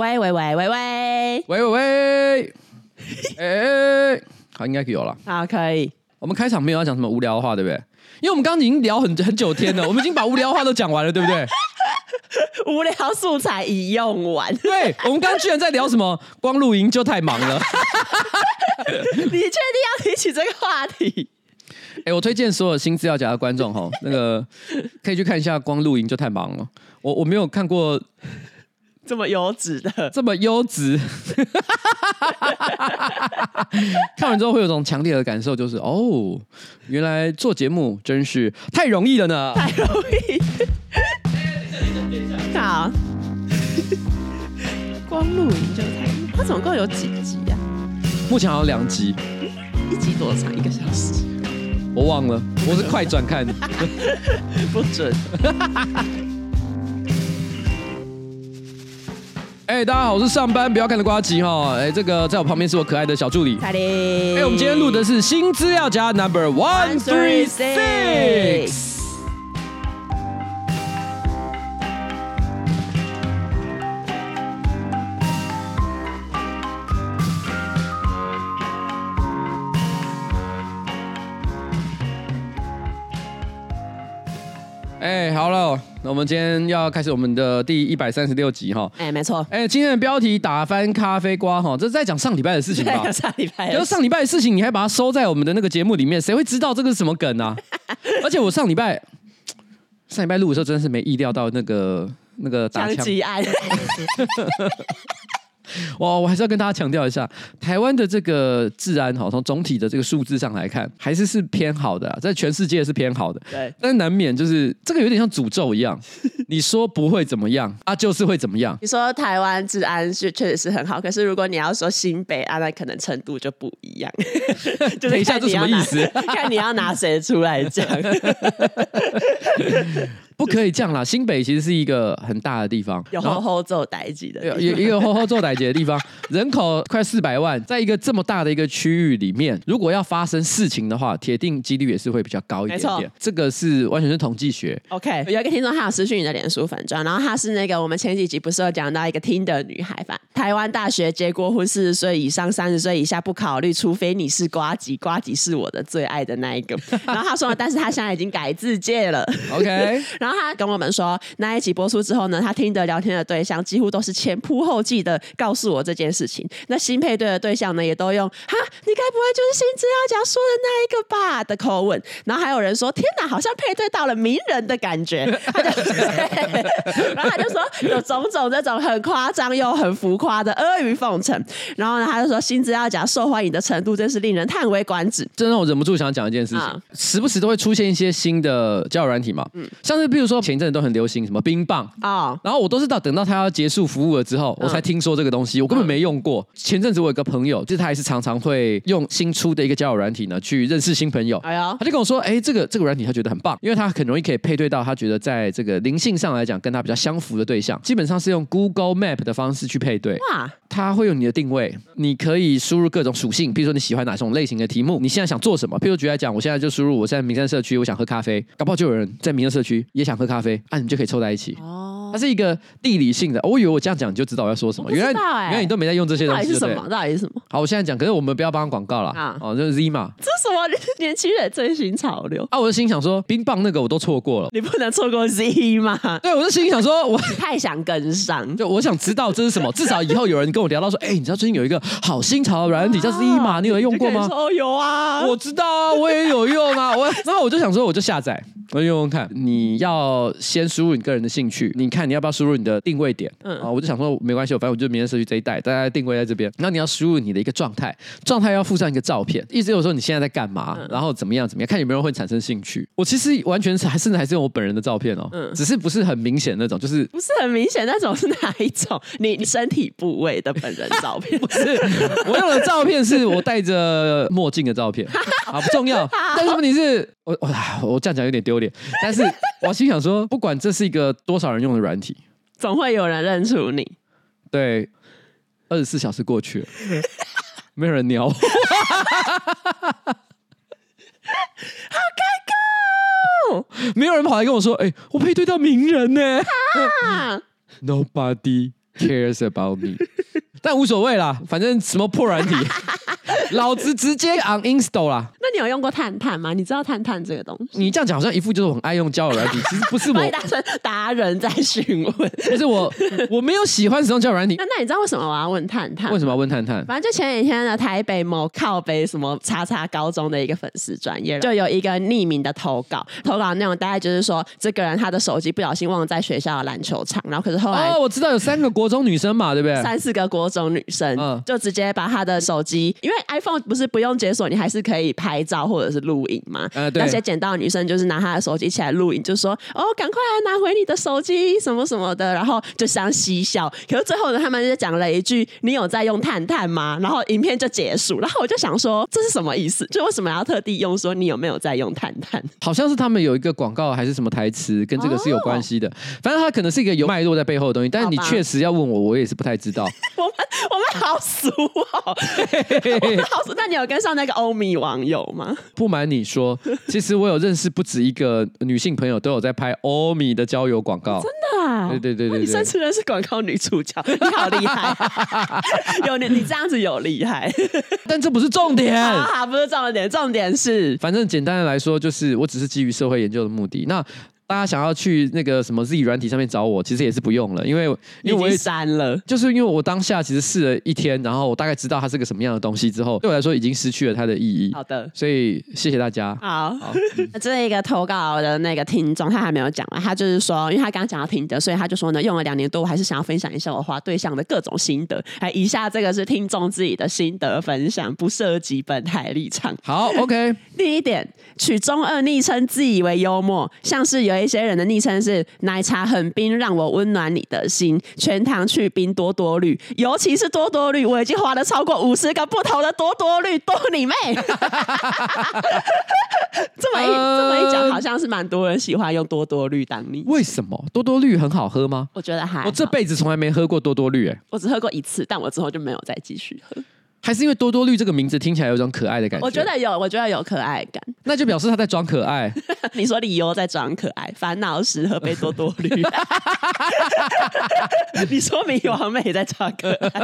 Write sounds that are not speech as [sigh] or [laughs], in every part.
喂喂喂喂喂喂喂喂，哎，[laughs] 好，应该可以有了。好，可以。我们开场没有要讲什么无聊的话，对不对？因为我们刚刚已经聊很很久天了，我们已经把无聊话都讲完了，对不对？[laughs] 无聊素材已用完。对，我们刚刚居然在聊什么？光露营就太忙了。[laughs] 你确定要提起这个话题？哎，我推荐所有新资料夹的观众哈，那个可以去看一下《光露营就太忙了》。我我没有看过这么优质的，这么优质。[laughs] 看完之后会有种强烈的感受，就是哦，原来做节目真是太容易了呢，太容易。好，[laughs] 光露营就太……它总共有几集呀？目前好像两集，一集多长？一个小时。我忘了，我是快转看的，[laughs] 不准。哎、欸，大家好，我是上班不要看的瓜吉哈。哎、欸，这个在我旁边是我可爱的小助理。哎，我们今天录的是新资料夹 Number One Three Six。哎，好了，那我们今天要开始我们的第一百三十六集哈。哎，没错。哎，今天的标题打翻咖啡瓜哈，这是在讲上礼拜的事情吧？[laughs] 上礼拜，就是上礼拜的事情，你还把它收在我们的那个节目里面，谁会知道这个是什么梗啊？[laughs] 而且我上礼拜上礼拜录的时候，真的是没意料到那个那个打枪案。[laughs] [laughs] 哇，我还是要跟大家强调一下，台湾的这个治安哈，从总体的这个数字上来看，还是是偏好的，在全世界是偏好的。对，但是难免就是这个有点像诅咒一样，你说不会怎么样啊，就是会怎么样。你说台湾治安是确实是很好，可是如果你要说新北啊，那可能程度就不一样。[laughs] 等一下，这什么意思？[laughs] 看你要拿谁出来讲。不可以这样啦！新北其实是一个很大的地方，有好好做代志的，有有一个厚厚做代志的地方，[laughs] 人口快四百万，在一个这么大的一个区域里面，如果要发生事情的话，铁定几率也是会比较高一点点。这个是完全是统计学。OK，有一个听众他有私讯你的脸书粉砖，然后他是那个我们前几集不是有讲到一个 Tinder 女孩吧？台湾大学结过婚，四十岁以上、三十岁以下不考虑，除非你是瓜吉，瓜吉是我的最爱的那一个。[laughs] 然后他说，但是他现在已经改自介了。OK，[laughs] 然后他跟我们说。那一集播出之后呢，他听的聊天的对象几乎都是前仆后继的告诉我这件事情。那新配对的对象呢，也都用“哈，你该不会就是新资料夹说的那一个吧”的口吻。然后还有人说：“天哪，好像配对到了名人的感觉。”他就，然后他就说有种种这种很夸张又很浮夸的阿谀奉承。然后呢，他就说新资料夹受欢迎的程度真是令人叹为观止。真让我忍不住想讲一件事情，啊、时不时都会出现一些新的交友软体嘛，嗯，像是比如说前一阵都很流行什么冰棒啊，然后我都是到等到他要结束服务了之后，我才听说这个东西，我根本没用过。前阵子我有个朋友，就是他还是常常会用新出的一个交友软体呢，去认识新朋友。哎呀，他就跟我说，哎，这个这个软体他觉得很棒，因为他很容易可以配对到他觉得在这个灵性上来讲跟他比较相符的对象。基本上是用 Google Map 的方式去配对。哇，他会用你的定位，你可以输入各种属性，比如说你喜欢哪种类型的题目，你现在想做什么？譬如举例来讲，我现在就输入我现在民生社区，我想喝咖啡，搞不好就有人在民生社区也想喝咖啡，啊，你就可以凑在一起。哦，它是一个地理性的。我以为我这样讲你就知道我要说什么。原来原来你都没在用这些东西。到底是什么？到底是什么？好，我现在讲，可是我们不要帮广告了。啊，哦，就是 Z 嘛。这是什么 [laughs] 年轻人最新潮流？啊，我就心想说，冰棒那个我都错过了。你不能错过 Z 嘛？对，我就心想说，我 [laughs] 太想跟上。[laughs] 就我想知道这是什么，至少以后有人跟我聊到说，哎，你知道最近有一个好新潮的软体叫 Z 嘛？你有用过吗？哦，有啊，我知道啊，我也有用啊。我然后我就想说，我就下载。我用用看，你要先输入你个人的兴趣，你看你要不要输入你的定位点？嗯啊，我就想说没关系，反正我就民生社区这一带，大家定位在这边。那你要输入你的一个状态，状态要附上一个照片，意思就是说你现在在干嘛，嗯、然后怎么样怎么样，看有没有人会产生兴趣。我其实完全是还甚至还是用我本人的照片哦，嗯，只是不是很明显那种，就是不是很明显那种是哪一种？你 [laughs] 你身体部位的本人照片？[laughs] 不是，我用的照片是我戴着墨镜的照片，[laughs] 啊，不重要。但是问题是。我我我这样讲有点丢脸，[laughs] 但是我心想说，不管这是一个多少人用的软体，总会有人认出你。对，二十四小时过去了，[laughs] 没有人鸟我，好尴尬，没有人跑来跟我说，哎、欸，我配对到名人呢。啊、Nobody cares about me，但无所谓啦，反正什么破软体，[laughs] [laughs] 老子直接 on install 啦。那你有用过探探吗？你知道探探这个东西？你这样讲好像一副就是我很爱用交友软体，[laughs] 其实不是我。达成达人在询问，[laughs] 不是我，我没有喜欢使用交友软体。那那你知道为什么我要问探探？为什么要问探探？反正就前几天的台北某靠北什么叉叉高中的一个粉丝专业，就有一个匿名的投稿，投稿内容大概就是说，这个人他的手机不小心忘在学校的篮球场，然后可是后来哦，我知道有三个国中女生嘛，对不对？三四个国中女生，嗯，就直接把他的手机，因为 iPhone 不是不用解锁，你还是可以拍照或者是录影嘛。呃，对。那些捡到女生就是拿她的手机起来录影，就说：“哦，赶快来拿回你的手机，什么什么的。”然后就相嬉笑。可是最后呢，他们就讲了一句：“你有在用探探吗？”然后影片就结束。然后我就想说，这是什么意思？就为什么要特地用说你有没有在用探探？[laughs] 好像是他们有一个广告还是什么台词跟这个是有关系的。哦、反正它可能是一个有脉络在背后的东西。但是你确实要问我，我也是不太知道。[laughs] 我们我们好俗哦，[laughs] [laughs] 那你有跟上那个欧米网友吗？[laughs] 不瞒你说，其实我有认识不止一个女性朋友，都有在拍欧米的交友广告。真的啊？对对对你甚至认识广告女主角，你好厉害！[laughs] 有你你这样子有厉害，但这不是重点。啊，不是重点，重点是，反正简单的来说，就是我只是基于社会研究的目的。那。大家想要去那个什么 Z 软体上面找我，其实也是不用了，因为因为我删了，就是因为我当下其实试了一天，然后我大概知道它是个什么样的东西之后，对我来说已经失去了它的意义。好的，所以谢谢大家。好，好嗯、这一个投稿的那个听众，他还没有讲完，他就是说，因为他刚刚讲到听的，所以他就说呢，用了两年多，我还是想要分享一下我花对象的各种心得。哎，以下这个是听众自己的心得分享，不涉及本台立场。好，OK。第一点，取中二昵称自以为幽默，像是有一些人的昵称。是奶茶很冰，让我温暖你的心。全糖去冰多多绿，尤其是多多绿，我已经花了超过五十个不同的多多绿，多你妹！[laughs] 这么一这么一讲，好像是蛮多人喜欢用多多绿当你。为什么多多绿很好喝吗？我觉得还我这辈子从来没喝过多多绿，欸，哎，我只喝过一次，但我之后就没有再继续喝。还是因为多多绿这个名字听起来有一种可爱的感觉。我觉得有，我觉得有可爱感。那就表示他在装可爱。[laughs] 你说理由在装可爱，烦恼时喝杯多多绿。[laughs] 你说迷王美在装可爱，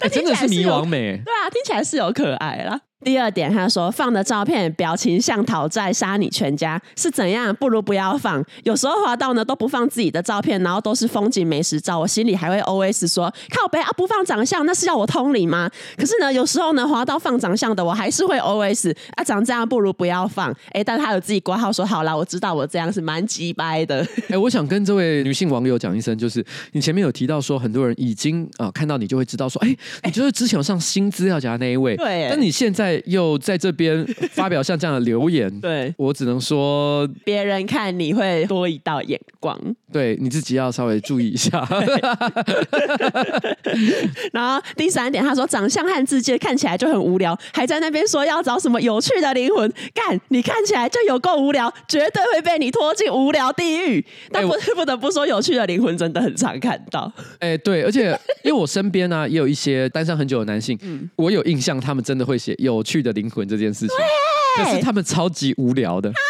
欸、[laughs] 真的是迷王美。对啊，听起来是有可爱啦。第二点，他说放的照片表情像讨债杀你全家是怎样？不如不要放。有时候滑到呢都不放自己的照片，然后都是风景美食照，我心里还会 OS 说靠北啊，不放长相那是要我通灵吗？可是呢，有时候呢滑到放长相的，我还是会 OS 啊，长这样不如不要放。哎、欸，但他有自己挂号说好啦，我知道我这样是蛮鸡掰的。哎、欸，我想跟这位女性网友讲一声，就是你前面有提到说很多人已经啊、呃、看到你就会知道说，哎、欸，你就是之前有上新资料夹那一位，对，但你现在。又在这边发表像这样的留言，[laughs] 对，我只能说，别人看你会多一道眼光，对，你自己要稍微注意一下。[laughs] 然后第三点，他说长相和自介看起来就很无聊，还在那边说要找什么有趣的灵魂，干，你看起来就有够无聊，绝对会被你拖进无聊地狱。但不 [laughs] 不得不说，有趣的灵魂真的很常看到。哎、欸，对，而且因为我身边呢、啊、也有一些单身很久的男性，嗯，我有印象，他们真的会写有趣的灵魂这件事情，可是他们超级无聊的。[laughs]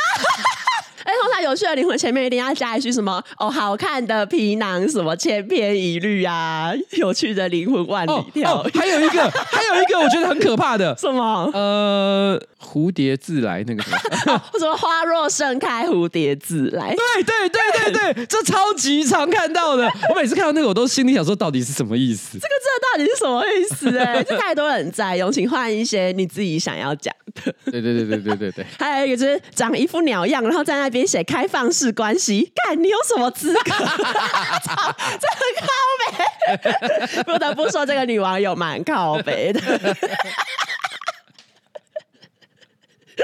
哎，通常有趣的灵魂前面一定要加一句什么？哦，好看的皮囊什么千篇一律啊？[laughs] 有趣的灵魂万里挑。哦哦，还有一个，还有一个，我觉得很可怕的。什么？呃，蝴蝶自来那个什么？[laughs] 哦，什么花若盛开，蝴蝶自来？对对对对对，这超级常看到的。[laughs] 我每次看到那个，我都心里想说，到底是什么意思？这个这到底是什么意思？哎，[laughs] 这太多人在用，请换一些你自己想要讲的。对对对对对对对。还有一个就是长一副鸟样，然后在那。边写开放式关系，干你有什么资格？操，这很靠北。不得不说，这个女网友蛮靠北的。[laughs]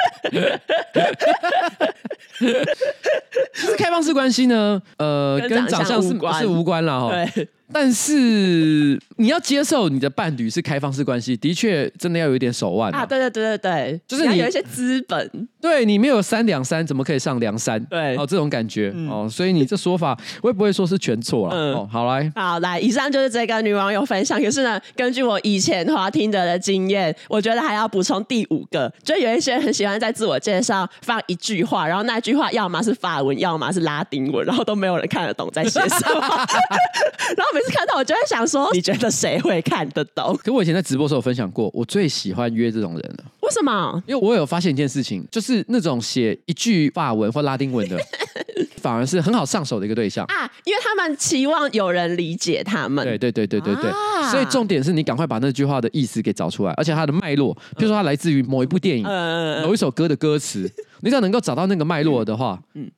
就是开放式关系呢，呃，跟长相是是无关了哈。对。但是你要接受你的伴侣是开放式关系，的确真的要有一点手腕啊！对对对对对，就是你，你有一些资本，对你没有三两三，怎么可以上梁山？对哦，这种感觉、嗯、哦，所以你这说法我也不会说是全错了、嗯、哦。好来，好来，以上就是这个女网友分享。可是呢，根据我以前滑听的的经验，我觉得还要补充第五个，就有一些人很喜欢在自我介绍放一句话，然后那句话要么是法文，要么是拉丁文，然后都没有人看得懂在写什么，[laughs] 然后。每次看到我就会想说，你觉得谁会看得懂？[laughs] 可我以前在直播的时候分享过，我最喜欢约这种人了。为什么？因为我有发现一件事情，就是那种写一句法文或拉丁文的，[laughs] 反而是很好上手的一个对象啊，因为他们期望有人理解他们。对对对对对对，啊、所以重点是你赶快把那句话的意思给找出来，而且它的脉络，比如说它来自于某一部电影、嗯、某一首歌的歌词，你只要能够找到那个脉络的话，嗯。嗯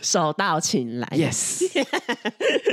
手到擒来，yes，[laughs]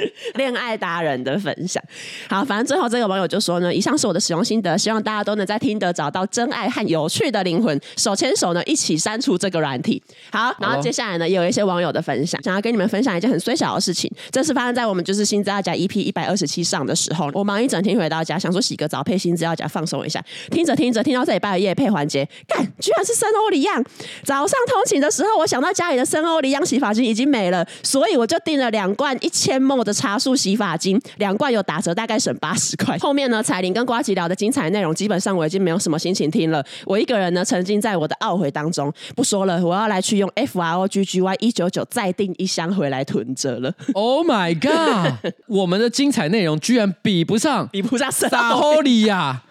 [laughs] 恋爱达人的分享。好，反正最后这个网友就说呢，以上是我的使用心得，希望大家都能在听得找到真爱和有趣的灵魂，手牵手呢一起删除这个软体。好，然后接下来呢，也有一些网友的分享，想要跟你们分享一件很衰小的事情。这是发生在我们就是新资料夹 EP 一百二十七上的时候，我忙一整天回到家，想说洗个澡配新资料夹放松一下，听着听着听到这礼拜的业配环节，干，居然是森欧里漾。早上通勤的时候，我想到家里的森欧里漾洗发精。已经没了，所以我就订了两罐一千 ml 的茶树洗发精，两罐有打折，大概省八十块。后面呢，彩玲跟瓜吉聊的精彩内容，基本上我已经没有什么心情听了。我一个人呢，沉浸在我的懊悔当中。不说了，我要来去用 F R O G G Y 一九九再订一箱回来囤着了。Oh my god！[laughs] 我们的精彩内容居然比不上，比不上撒吼利亚。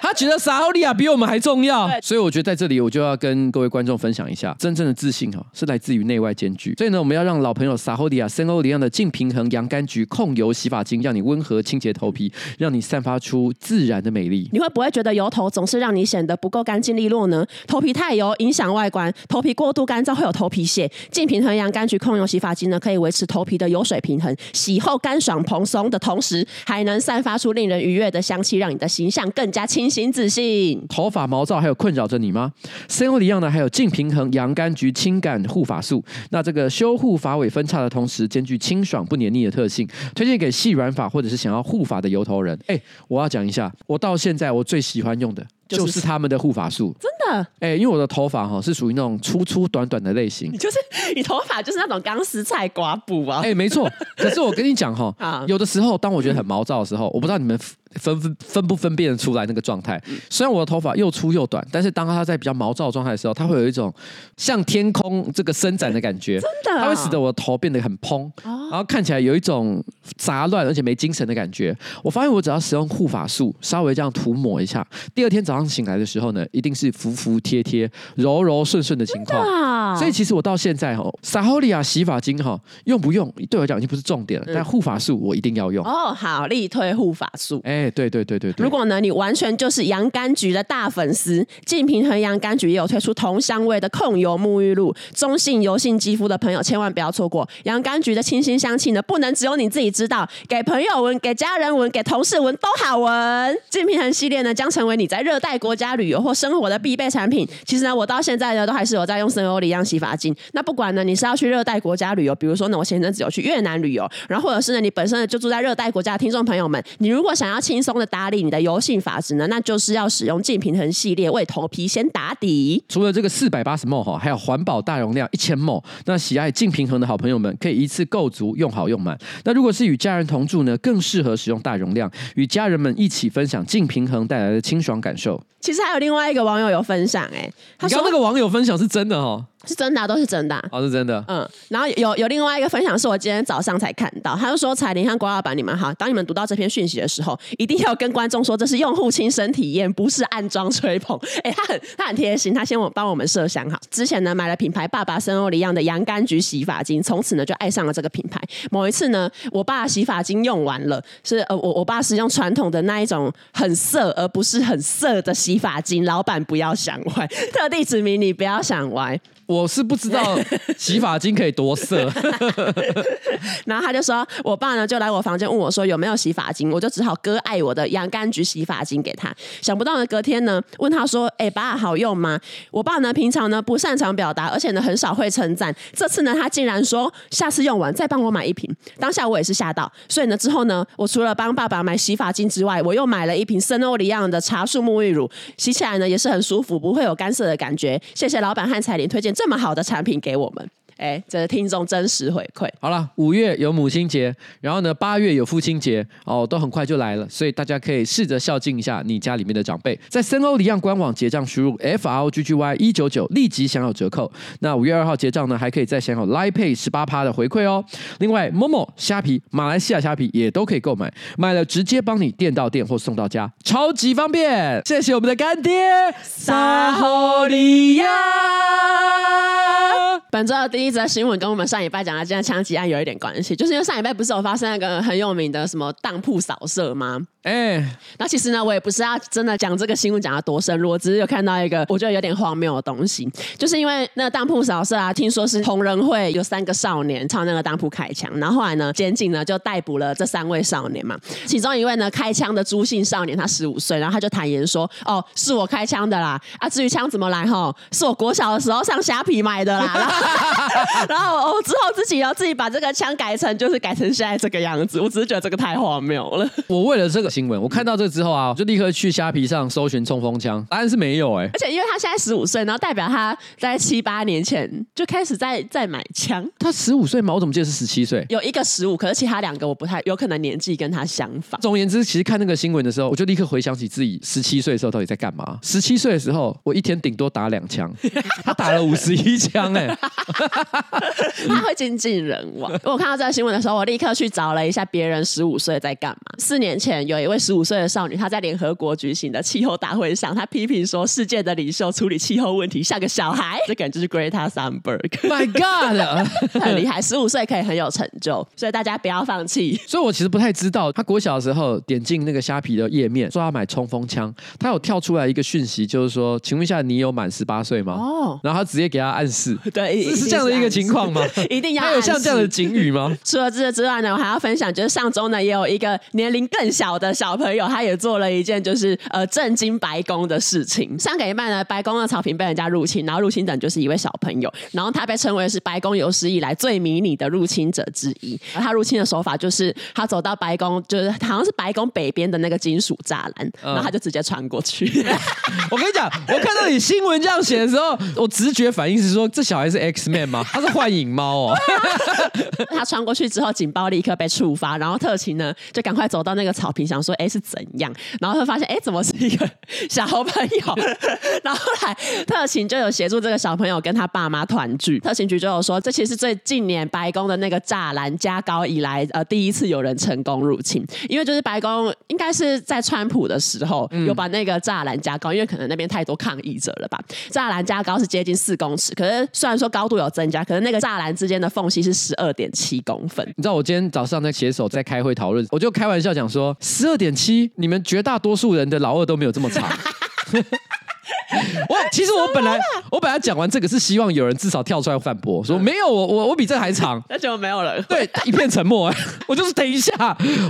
他觉得撒欧利亚比我们还重要，所以我觉得在这里我就要跟各位观众分享一下，真正的自信哈是来自于内外兼具。所以呢，我们要让老朋友撒欧利亚森欧利亚的净平衡洋甘菊控油洗发精，让你温和清洁头皮，让你散发出自然的美丽。你会不会觉得油头总是让你显得不够干净利落呢？头皮太油影响外观，头皮过度干燥会有头皮屑。净平衡洋甘菊控油洗发精呢，可以维持头皮的油水平衡，洗后干爽蓬松的同时，还能散发出令人愉悦的香气，让你的形象更加清行自信。头发毛躁还有困扰着你吗？森欧里漾呢，还有净平衡洋甘菊清感护发素。那这个修护发尾分叉的同时，兼具清爽不黏腻的特性，推荐给细软发或者是想要护发的油头人。哎，我要讲一下，我到现在我最喜欢用的。就是他们的护发素，真的哎、欸，因为我的头发哈是属于那种粗粗短短的类型，就是你头发就是那种钢丝菜刮布啊，哎、欸，没错。[laughs] 可是我跟你讲哈，有的时候当我觉得很毛躁的时候，我不知道你们分分分不分辨得出来那个状态。虽然我的头发又粗又短，但是当它在比较毛躁的状态的时候，它会有一种像天空这个伸展的感觉，真的，它会使得我的头变得很蓬，然后看起来有一种杂乱而且没精神的感觉。我发现我只要使用护发素，稍微这样涂抹一下，第二天早上。刚醒来的时候呢，一定是服服帖帖、柔柔顺顺的情况。所以其实我到现在哈，撒欧利亚洗发精哈用不用，对我讲已经不是重点了。但护发素我一定要用。哦，好，力推护发素。哎，对对对对对。如果呢，你完全就是洋甘菊的大粉丝，净平衡洋甘菊也有推出同香味的控油沐浴露。中性油性肌肤的朋友千万不要错过洋甘菊的清新香气呢，不能只有你自己知道，给朋友闻、给家人闻、给同事闻都好闻。净平衡系列呢，将成为你在热带。在国家旅游或生活的必备产品，其实呢，我到现在呢都还是有在用森欧里漾洗发精。那不管呢，你是要去热带国家旅游，比如说呢，我前阵子有去越南旅游，然后或者是呢，你本身呢就住在热带国家的听众朋友们，你如果想要轻松的打理你的油性发质呢，那就是要使用净平衡系列为头皮先打底。除了这个四百八十 ml 哈，还有环保大容量一千 ml。那喜爱净平衡的好朋友们可以一次购足，用好用满。那如果是与家人同住呢，更适合使用大容量，与家人们一起分享净平衡带来的清爽感受。其实还有另外一个网友有分享，哎，他说那个网友分享是真的哦。是真的、啊，都是真的、啊。哦，是真的。嗯，然后有有另外一个分享是我今天早上才看到，他就说彩铃和郭老板你们好，当你们读到这篇讯息的时候，一定要跟观众说这是用户亲身体验，不是暗装吹捧。哎，[laughs] 他很他很贴心，他先我帮我们设想好。之前呢买了品牌爸爸森欧里样的洋甘菊洗发精，从此呢就爱上了这个品牌。某一次呢，我爸洗发精用完了，是呃我我爸是用传统的那一种很涩而不是很涩的洗发精，老板不要想歪，特地指明你不要想歪。我是不知道洗发精可以多色，[laughs] 然后他就说，我爸呢就来我房间问我说有没有洗发精，我就只好割爱我的洋甘菊洗发精给他。想不到呢，隔天呢问他说，哎、欸，爸好用吗？我爸呢平常呢不擅长表达，而且呢很少会称赞。这次呢他竟然说下次用完再帮我买一瓶。当下我也是吓到，所以呢之后呢我除了帮爸爸买洗发精之外，我又买了一瓶森欧黎漾的茶树沐浴乳，洗起来呢也是很舒服，不会有干涩的感觉。谢谢老板和彩玲推荐。这么好的产品给我们，哎，这是听众真实回馈。好了，五月有母亲节，然后呢，八月有父亲节，哦，都很快就来了，所以大家可以试着孝敬一下你家里面的长辈，在森欧里漾官网结账，输入 F R O G G Y 一九九，立即享有折扣。那五月二号结账呢，还可以再享有 Line Pay 十八趴的回馈哦。另外，Momo 虾皮、马来西亚虾皮也都可以购买，买了直接帮你店到店或送到家，超级方便。谢谢我们的干爹，撒吼利亚。本周的第一则新闻跟我们上礼拜讲的这样枪击案有一点关系，就是因为上礼拜不是有发生那个很有名的什么当铺扫射吗？哎、欸，那其实呢，我也不是要真的讲这个新闻讲得多深入，我只是有看到一个我觉得有点荒谬的东西，就是因为那个当铺扫射啊，听说是同仁会有三个少年朝那个当铺开枪，然后后来呢，检警呢就逮捕了这三位少年嘛，其中一位呢开枪的朱姓少年他十五岁，然后他就坦言说，哦，是我开枪的啦，啊，至于枪怎么来吼，是我国小的时候上虾皮买的啦，[laughs] 然后，然后我之后自己要自己把这个枪改成就是改成现在这个样子，我只是觉得这个太荒谬了，[laughs] 我为了这个。新闻，我看到这个之后啊，我就立刻去虾皮上搜寻冲锋枪，答案是没有哎、欸。而且因为他现在十五岁，然后代表他在七八年前就开始在在买枪。他十五岁吗？我怎么记得是十七岁？有一个十五，可是其他两个我不太有可能年纪跟他相仿。总而言之，其实看那个新闻的时候，我就立刻回想起自己十七岁的时候到底在干嘛。十七岁的时候，我一天顶多打两枪，他打了五十一枪哎、欸，[laughs] 他会精尽人亡。[laughs] 我看到这个新闻的时候，我立刻去找了一下别人十五岁在干嘛。四年前有一一位十五岁的少女，她在联合国举行的气候大会上，她批评说，世界的领袖处理气候问题像个小孩。[laughs] 这个人就是 Greta Thunberg。My God，很厉害，十五岁可以很有成就，所以大家不要放弃。所以我其实不太知道，他国小的时候点进那个虾皮的页面，说要买冲锋枪，他有跳出来一个讯息，就是说，请问一下，你有满十八岁吗？哦，然后他直接给他暗示，对，是这样的一个情况吗？[laughs] 一定要他有像这样的警语吗？[laughs] 除了这个之外呢，我还要分享，就是上周呢，也有一个年龄更小的。小朋友，他也做了一件就是呃震惊白宫的事情。上个礼拜呢，白宫的草坪被人家入侵，然后入侵者就是一位小朋友，然后他被称为是白宫有史以来最迷你的入侵者之一。而他入侵的手法就是他走到白宫，就是好像是白宫北边的那个金属栅栏，然后他就直接穿过去。[laughs] 我跟你讲，我看到你新闻这样写的时候，我直觉反应是说，这小孩是 X Man 吗？他是幻影猫哦。[laughs] 他穿过去之后，警报立刻被触发，然后特勤呢就赶快走到那个草坪想。说哎是怎样？然后他发现哎怎么是一个小朋友？然后后来特勤就有协助这个小朋友跟他爸妈团聚。特勤局就有说，这其实最近年白宫的那个栅栏加高以来呃第一次有人成功入侵。因为就是白宫应该是在川普的时候有把那个栅栏加高，因为可能那边太多抗议者了吧。栅栏加高是接近四公尺，可是虽然说高度有增可是那个栅栏之间的缝隙是十二点七公分。你知道我今天早上在携手在开会讨论，我就开玩笑讲说十二点七，你们绝大多数人的老二都没有这么长。[laughs] 我其实我本来我本来讲完这个是希望有人至少跳出来反驳，说没有我我我比这还长，那就没有了。对，一片沉默。[laughs] 我就是等一下，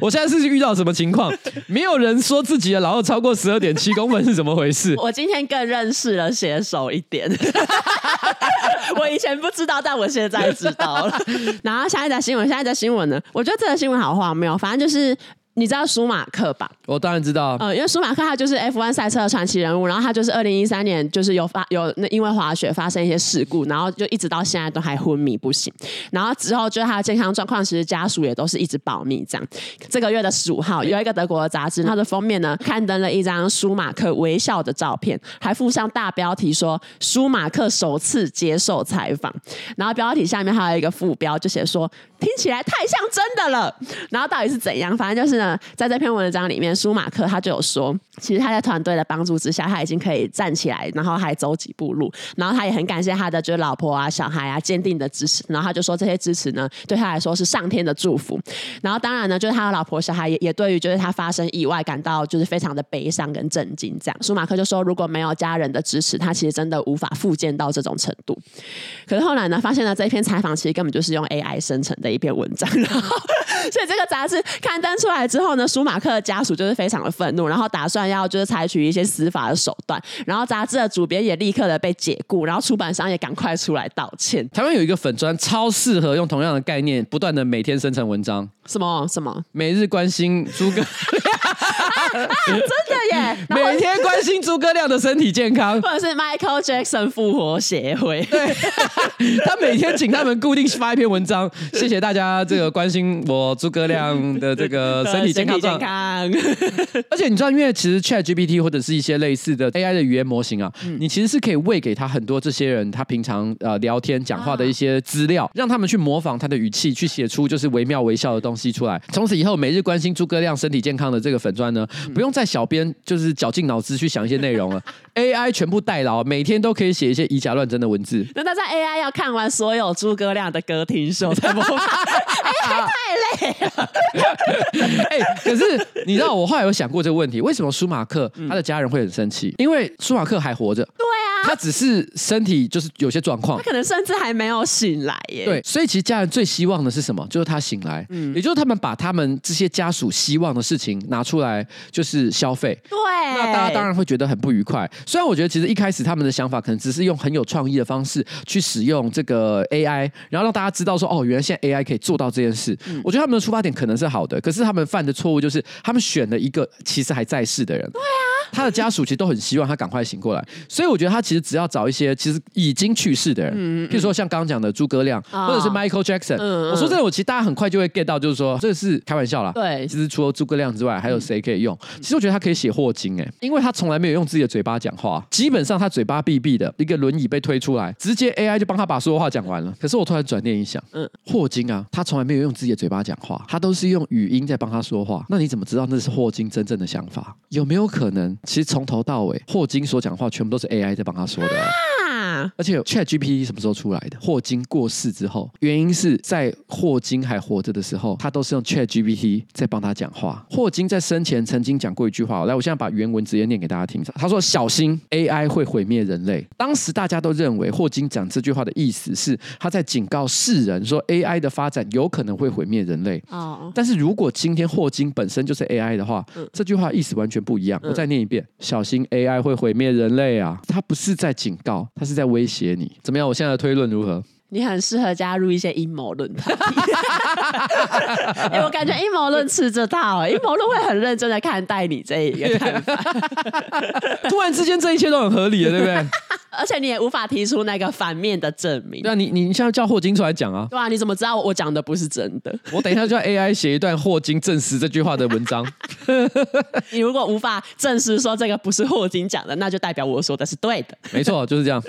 我现在是遇到什么情况？[laughs] 没有人说自己的老二超过十二点七公分是怎么回事？我今天更认识了写手一点，我以前不知道，但我现在知道了。然后下一则新闻，下一则新闻呢？我觉得这个新闻好荒谬，反正就是。你知道舒马克吧？我当然知道。呃，因为舒马克他就是 F1 赛车的传奇人物，然后他就是二零一三年就是有发有那因为滑雪发生一些事故，然后就一直到现在都还昏迷不醒。然后之后就是他的健康状况，其实家属也都是一直保密这样。这个月的十五号，有一个德国的杂志，它的封面呢刊登了一张舒马克微笑的照片，还附上大标题说舒马克首次接受采访。然后标题下面还有一个副标，就写说听起来太像真的了。然后到底是怎样？反正就是呢。在这篇文章里面，舒马克他就有说，其实他在团队的帮助之下，他已经可以站起来，然后还走几步路，然后他也很感谢他的就是老婆啊、小孩啊坚定的支持，然后他就说这些支持呢，对他来说是上天的祝福。然后当然呢，就是他的老婆小孩也也对于就是他发生意外感到就是非常的悲伤跟震惊。这样，舒马克就说，如果没有家人的支持，他其实真的无法复健到这种程度。可是后来呢，发现了这篇采访其实根本就是用 AI 生成的一篇文章，然后所以这个杂志刊登出来之后呢，舒马克的家属就是非常的愤怒，然后打算要就是采取一些司法的手段，然后杂志的主编也立刻的被解雇，然后出版商也赶快出来道歉。台湾有一个粉砖超适合用同样的概念，不断的每天生成文章。什么什么？每日关心猪哥。真的耶！[laughs] 每天关心诸葛亮的身体健康，[laughs] 或者是 Michael Jackson 复活协会，对，[laughs] 他每天请他们固定发一篇文章，谢谢大家这个关心我诸葛亮的这个身体健康。健康，而且你知道，因为其实 Chat GPT 或者是一些类似的 AI 的语言模型啊，嗯、你其实是可以喂给他很多这些人他平常呃聊天讲话的一些资料，啊、让他们去模仿他的语气，去写出就是惟妙惟肖的东西出来。从此以后，每日关心诸葛亮身体健康的这个粉砖呢，嗯、不用在小编就是绞尽脑汁去想一些内容了。，AI 全部代劳，每天都可以写一些以假乱真的文字。那他在 AI 要看完所有诸葛亮的歌厅秀才模仿，AI 太累了。[laughs] 哎、欸，可是你知道，我后来有想过这个问题，为什么舒马克他的家人会很生气？因为舒马克还活着。对啊。他只是身体就是有些状况，他可能甚至还没有醒来耶。对，所以其实家人最希望的是什么？就是他醒来，嗯，也就是他们把他们这些家属希望的事情拿出来，就是消费。对，那大家当然会觉得很不愉快。虽然我觉得其实一开始他们的想法可能只是用很有创意的方式去使用这个 AI，然后让大家知道说，哦，原来现在 AI 可以做到这件事。嗯，我觉得他们的出发点可能是好的，可是他们犯的错误就是他们选了一个其实还在世的人。对啊。他的家属其实都很希望他赶快醒过来，所以我觉得他其实只要找一些其实已经去世的人，嗯、譬如说像刚刚讲的诸葛亮，哦、或者是 Michael Jackson。嗯、我说真的，我其实大家很快就会 get 到，就是说这个是开玩笑啦。对，其实除了诸葛亮之外，还有谁可以用？嗯、其实我觉得他可以写霍金，哎，因为他从来没有用自己的嘴巴讲话，基本上他嘴巴闭闭的，一个轮椅被推出来，直接 AI 就帮他把所有话讲完了。可是我突然转念一想，嗯，霍金啊，他从来没有用自己的嘴巴讲话，他都是用语音在帮他说话。那你怎么知道那是霍金真正的想法？有没有可能，其实从头到尾霍金所讲话全部都是 AI 在帮他说的啊？而且 ChatGPT 什么时候出来的？霍金过世之后，原因是在霍金还活着的时候，他都是用 ChatGPT 在帮他讲话。霍金在生前曾经讲过一句话，来，我现在把原文直接念给大家听。他说：“小心 AI 会毁灭人类。”当时大家都认为霍金讲这句话的意思是他在警告世人说 AI 的发展有可能会毁灭人类。哦，但是如果今天霍金本身就是 AI 的话，这句话意思完全不一样。我再念一遍：“小心 AI 会毁灭人类啊！”他不是在警告，他是在威胁你。怎么样？我现在的推论如何？你很适合加入一些阴谋论。哎，[laughs] 我感觉阴谋论吃这套，阴谋论会很认真的看待你这一个看法。[laughs] 突然之间，这一切都很合理了，对不对？[laughs] 而且你也无法提出那个反面的证明。对啊，你你现在叫霍金出来讲啊？对啊，你怎么知道我讲的不是真的？我等一下就叫 AI 写一段霍金证实这句话的文章。你如果无法证实说这个不是霍金讲的，那就代表我说的是对的。没错，就是这样。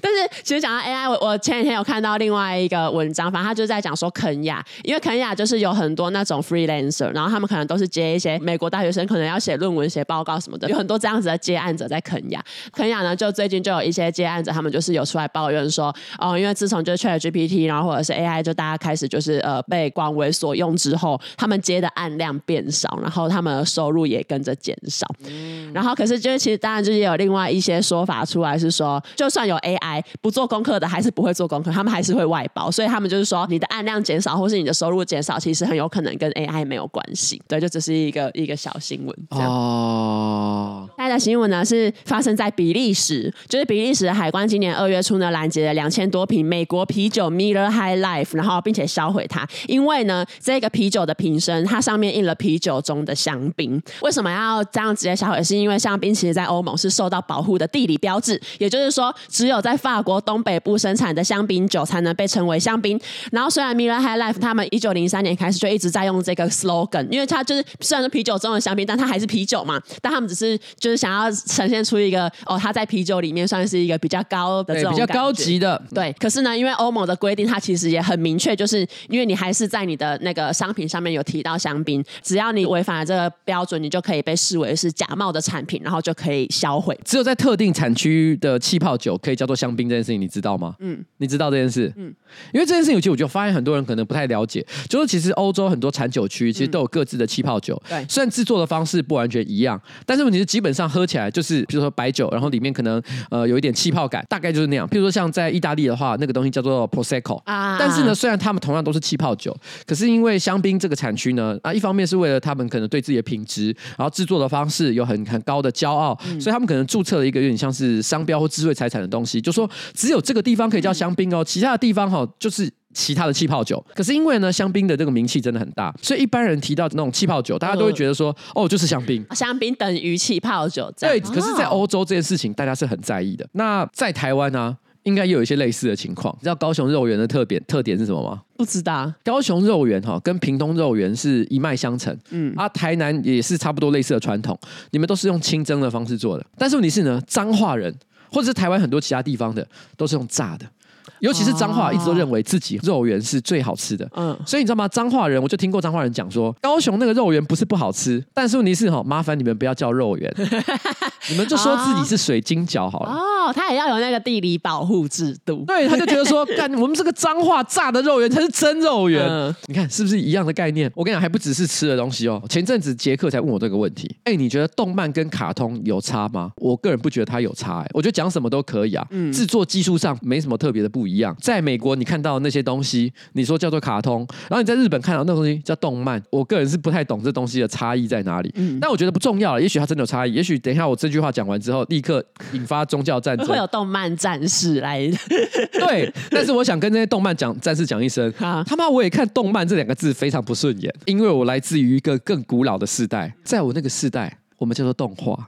但是其实讲到 AI，我我前几天有看到另外一个文章，反正他就在讲说肯亚，因为肯亚就是有很多那种 freelancer，然后他们可能都是接一些美国大学生可能要写论文、写报告什么的，有很多这样子的接案者在肯亚。肯亚呢，就最近就有一些接案者，他们就是有出来抱怨说，哦，因为自从就是 ChatGPT，然后或者是 AI，就大家开始就是呃被广为所用之后，他们接的案量变少，然后他们的收入也跟着减少。嗯、然后可是就是其实当然就是有另外一些说法出来是说，就算有 AI 不做功课的，还是不会做功课，他们还是会外包，所以他们就是说，你的案量减少，或是你的收入减少，其实很有可能跟 AI 没有关系。对，就只是一个一个小新闻。哦。现在的新闻呢是发生在比利时，就是比利时的海关今年二月初呢拦截了两千多瓶美国啤酒 Miller High Life，然后并且销毁它，因为呢这个啤酒的瓶身它上面印了啤酒中的香槟。为什么要这样直接销毁？是因为香槟其实在欧盟是受到保护的地理标志，也就是说只有在法国东北部生产的香槟酒才能被称为香槟。然后虽然 Miller High Life 他们一九零三年开始就一直在用这个 slogan，因为它就是虽然是啤酒中的香槟，但它还是啤酒嘛。但他们只是就是想要呈现出一个哦，它在啤酒里面算是一个比较高的这种比较高级的。对，可是呢，因为欧盟的规定，它其实也很明确，就是因为你还是在你的那个商品上面有提到香槟，只要你违反了这个标准，你就可以被视为是假冒的产品，然后就可以销毁。只有在特定产区的气泡酒可以叫做香槟这件事情，你知道吗？嗯，你知道这件事？嗯，因为这件事情，其实我就发现很多人可能不太了解，就是其实欧洲很多产酒区其实都有各自的气泡酒，对，虽然制作的方式不完全一样，但是问题是基本上喝起来就是，比如说白酒，然后里面可能呃有一点气泡感，大概就是那样。譬如说像在意大利的话，那个东西叫做 Prosecco 啊，但是呢，虽然他们同样都是气泡酒，可是因为香槟这个产区呢，啊，一方面是为了他们可能对自己的品质，然后制作的方式有很很高的骄傲，所以他们可能注册了一个有点像是商标或智慧财产的东西，就说只有这个地方可以叫香槟哦，其他的地方哈就是。其他的气泡酒。可是因为呢，香槟的这个名气真的很大，所以一般人提到那种气泡酒，大家都会觉得说，哦，就是香槟。香槟等于气泡酒。对，可是，在欧洲这件事情，大家是很在意的。那在台湾呢？应该也有一些类似的情况。你知道高雄肉圆的特点特点是什么吗？不知道。高雄肉圆哈跟屏东肉圆是一脉相承，嗯，啊，台南也是差不多类似的传统，你们都是用清蒸的方式做的。但是问题是呢，彰化人或者是台湾很多其他地方的都是用炸的。尤其是彰化一直都认为自己肉圆是最好吃的，嗯，所以你知道吗？彰化人我就听过彰化人讲说，高雄那个肉圆不是不好吃，但是问题是哈，麻烦你们不要叫肉圆，[laughs] 你们就说自己是水晶饺好了。哦，他也要有那个地理保护制度，对，他就觉得说，[laughs] 干我们这个彰化炸的肉圆才是真肉圆，嗯、你看是不是一样的概念？我跟你讲，还不只是吃的东西哦。前阵子杰克才问我这个问题，哎，你觉得动漫跟卡通有差吗？我个人不觉得它有差，哎，我觉得讲什么都可以啊，嗯，制作技术上没什么特别的不一样，在美国。你看到那些东西，你说叫做卡通，然后你在日本看到那东西叫动漫，我个人是不太懂这东西的差异在哪里。嗯，但我觉得不重要了，也许它真的有差异，也许等一下我这句话讲完之后，立刻引发宗教战争，会有动漫战士来。[laughs] 对，但是我想跟这些动漫讲战士讲一声，他妈我也看动漫这两个字非常不顺眼，因为我来自于一个更古老的世代，在我那个世代，我们叫做动画。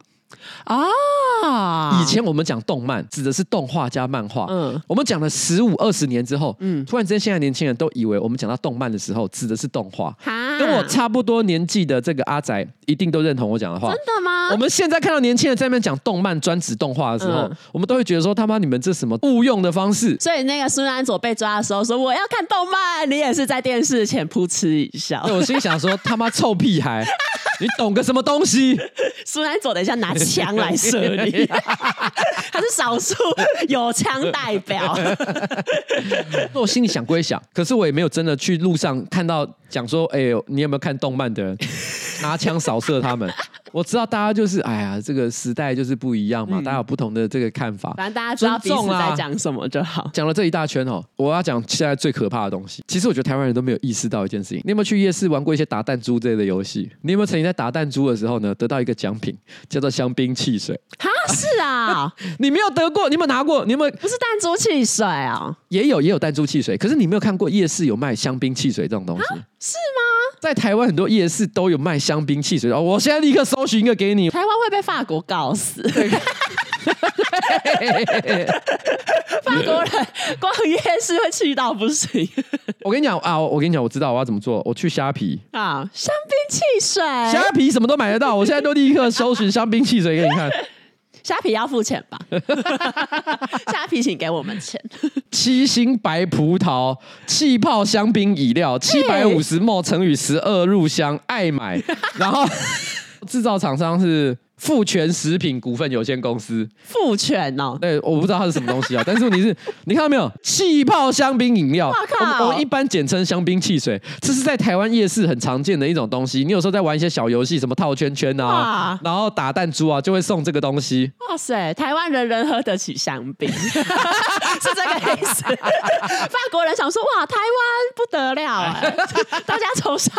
啊！以前我们讲动漫指的是动画加漫画。嗯，我们讲了十五二十年之后，嗯，突然之间现在年轻人都以为我们讲到动漫的时候指的是动画。哈，跟我差不多年纪的这个阿宅一定都认同我讲的话。真的吗？我们现在看到年轻人在那边讲动漫专指动画的时候，嗯、我们都会觉得说他妈你们这什么误用的方式。所以那个孙安佐被抓的时候说我要看动漫，你也是在电视前噗嗤一笑。对，我心想说他妈臭屁孩。[laughs] 你懂个什么东西？苏南佐等一下拿枪来射你，[laughs] 他是少数有枪代表。[laughs] 那我心里想归想，可是我也没有真的去路上看到讲说，哎呦，你有没有看动漫的人拿枪扫射他们？[laughs] 我知道大家就是，哎呀，这个时代就是不一样嘛，嗯、大家有不同的这个看法。反正大家知道彼此在讲什么就好。讲了这一大圈哦，我要讲现在最可怕的东西。其实我觉得台湾人都没有意识到一件事情。你有没有去夜市玩过一些打弹珠这类的游戏？你有没有曾经在打弹珠的时候呢，得到一个奖品，叫做香槟汽水？哈，是啊，[laughs] 你没有得过？你有没有拿过？你有没有？不是弹珠汽水啊？也有，也有弹珠汽水。可是你没有看过夜市有卖香槟汽水这种东西？是吗？在台湾很多夜市都有卖香槟汽水哦，我现在立刻搜寻一个给你。台湾会被法国告死。[laughs] 法国人逛夜市会气到不行。我跟你讲啊，我跟你讲，我知道我要怎么做。我去虾皮啊，香槟汽水，虾皮什么都买得到。我现在都立刻搜寻香槟汽水给你看。[laughs] 虾皮要付钱吧？[laughs] 虾皮请给我们钱。七星白葡萄气泡香槟饮料，七百五十 ml 乘以十二入箱，爱买。然后制造厂商是。富全食品股份有限公司，富全哦，对，我不知道它是什么东西啊，[laughs] 但是问题是，你看到没有？气泡香槟饮料，我靠我们一般简称香槟汽水，这是在台湾夜市很常见的一种东西。你有时候在玩一些小游戏，什么套圈圈啊，哇然后打弹珠啊，就会送这个东西。哇塞，台湾人人喝得起香槟，[laughs] [laughs] 是这个意思。[laughs] 法国人想说，哇，台湾不得了啊，[laughs] 大家从小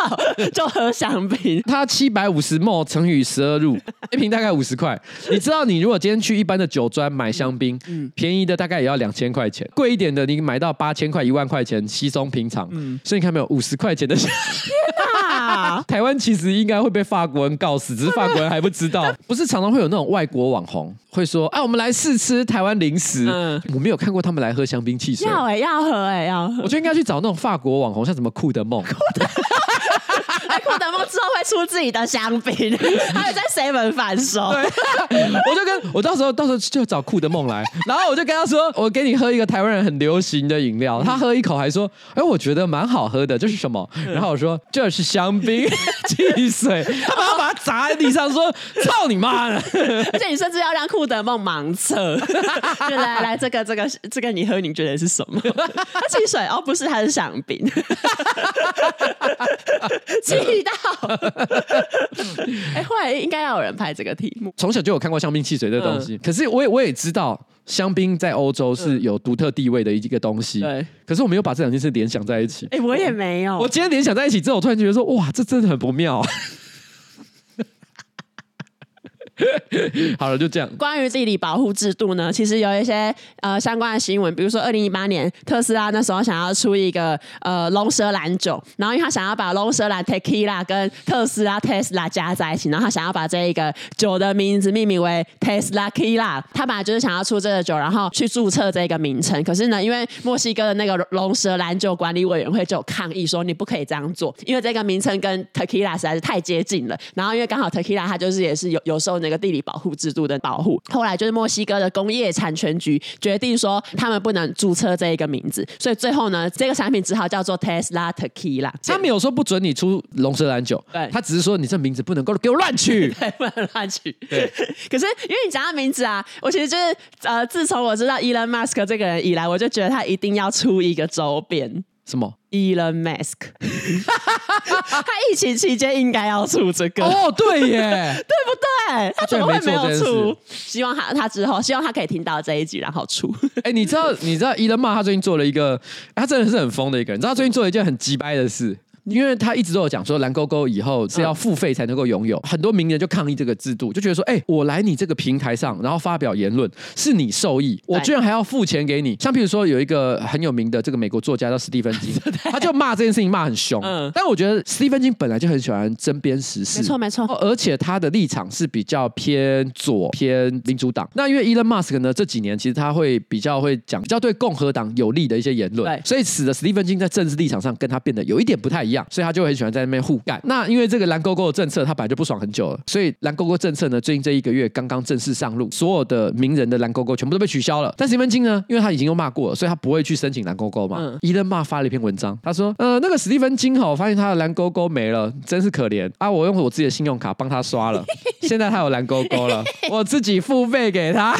就喝香槟。它七百五十 ml 乘以十二入一瓶。大概五十块，你知道，你如果今天去一般的酒庄买香槟，嗯，便宜的大概也要两千块钱，贵一点的你买到八千块、一万块钱，稀松平常。嗯，所以你看没有，五十块钱的，台湾其实应该会被法国人告死，只是法国人还不知道。[laughs] 不是常常会有那种外国网红会说，哎，我们来试吃台湾零食。嗯，我没有看过他们来喝香槟汽水。要哎，要喝哎，要喝。我觉得应该去找那种法国网红，像什么酷的梦。酷的梦之后会出自己的香槟，[laughs] 他有在 seven 贩售。我就跟我到时候到时候就找酷的梦来，然后我就跟他说，我给你喝一个台湾人很流行的饮料。他喝一口还说，哎，我觉得蛮好喝的，这是什么？然后我说这是香槟汽水。[laughs] 他把他把它砸在地上说，操你妈的！而且你甚至要让酷的梦盲测，[laughs] 来来来，这个这个这个你喝，你觉得是什么？汽水哦，不是，它是香槟。气到！[laughs] 哎，后来应该要有人拍这个题目。从小就有看过香槟汽水这个东西，嗯、可是我也我也知道香槟在欧洲是有独特地位的一个东西。对，可是我没有把这两件事联想在一起。哎，我也没有。我今天联想在一起之后，我突然觉得说，哇，这真的很不妙。[laughs] 好了，就这样。关于地理保护制度呢，其实有一些呃相关的新闻，比如说二零一八年特斯拉那时候想要出一个呃龙舌兰酒，然后因为他想要把龙舌兰 Tequila 跟特斯拉 Tesla 加在一起，然后他想要把这一个酒的名字命名为 Tesla Kila，他本来就是想要出这个酒，然后去注册这个名称。可是呢，因为墨西哥的那个龙舌兰酒管理委员会就有抗议说，你不可以这样做，因为这个名称跟 Tequila 实在是太接近了。然后因为刚好 Tequila 它就是也是有有时候那个地理保护制度的保护，后来就是墨西哥的工业产权局决定说他们不能注册这一个名字，所以最后呢，这个产品只好叫做 Tesla Tequila。他没有说不准你出龙舌兰酒，对，他只是说你这名字不能够给我乱取，[laughs] 对，不能乱取。对，[laughs] 可是因为你讲到名字啊，我其实就是呃，自从我知道 Elon Musk 这个人以来，我就觉得他一定要出一个周边。什么？Elon Musk，[laughs] 他疫情期间应该要出这个哦，对耶，[laughs] 对不对？他怎么会没有出？希望他他之后，希望他可以听到这一集，然后出。[laughs] 哎、欸，你知道你知道 Elon Musk 他最近做了一个，他真的是很疯的一个人。你知道他最近做了一件很鸡掰的事。因为他一直都有讲说蓝勾勾以后是要付费才能够拥有，嗯、很多名人就抗议这个制度，就觉得说，哎、欸，我来你这个平台上，然后发表言论，是你受益，我居然还要付钱给你。像比如说有一个很有名的这个美国作家叫史蒂芬金，他就骂这件事情骂很凶。嗯，但我觉得史蒂芬金本来就很喜欢针砭时事，没错没错，而且他的立场是比较偏左偏民主党。那因为伊隆马斯克呢，这几年其实他会比较会讲比较对共和党有利的一些言论，对，所以使得史蒂芬金在政治立场上跟他变得有一点不太一样，所以他就很喜欢在。那边互干，那因为这个蓝勾勾的政策，他本来就不爽很久了，所以蓝勾勾政策呢，最近这一个月刚刚正式上路，所有的名人的蓝勾勾全部都被取消了。但史蒂芬金呢，因为他已经又骂过了，所以他不会去申请蓝勾勾嘛。伊登骂发了一篇文章，他说：“呃，那个史蒂芬金哈，我发现他的蓝勾勾没了，真是可怜啊！我用我自己的信用卡帮他刷了，[laughs] 现在他有蓝勾勾了，我自己付费给他。”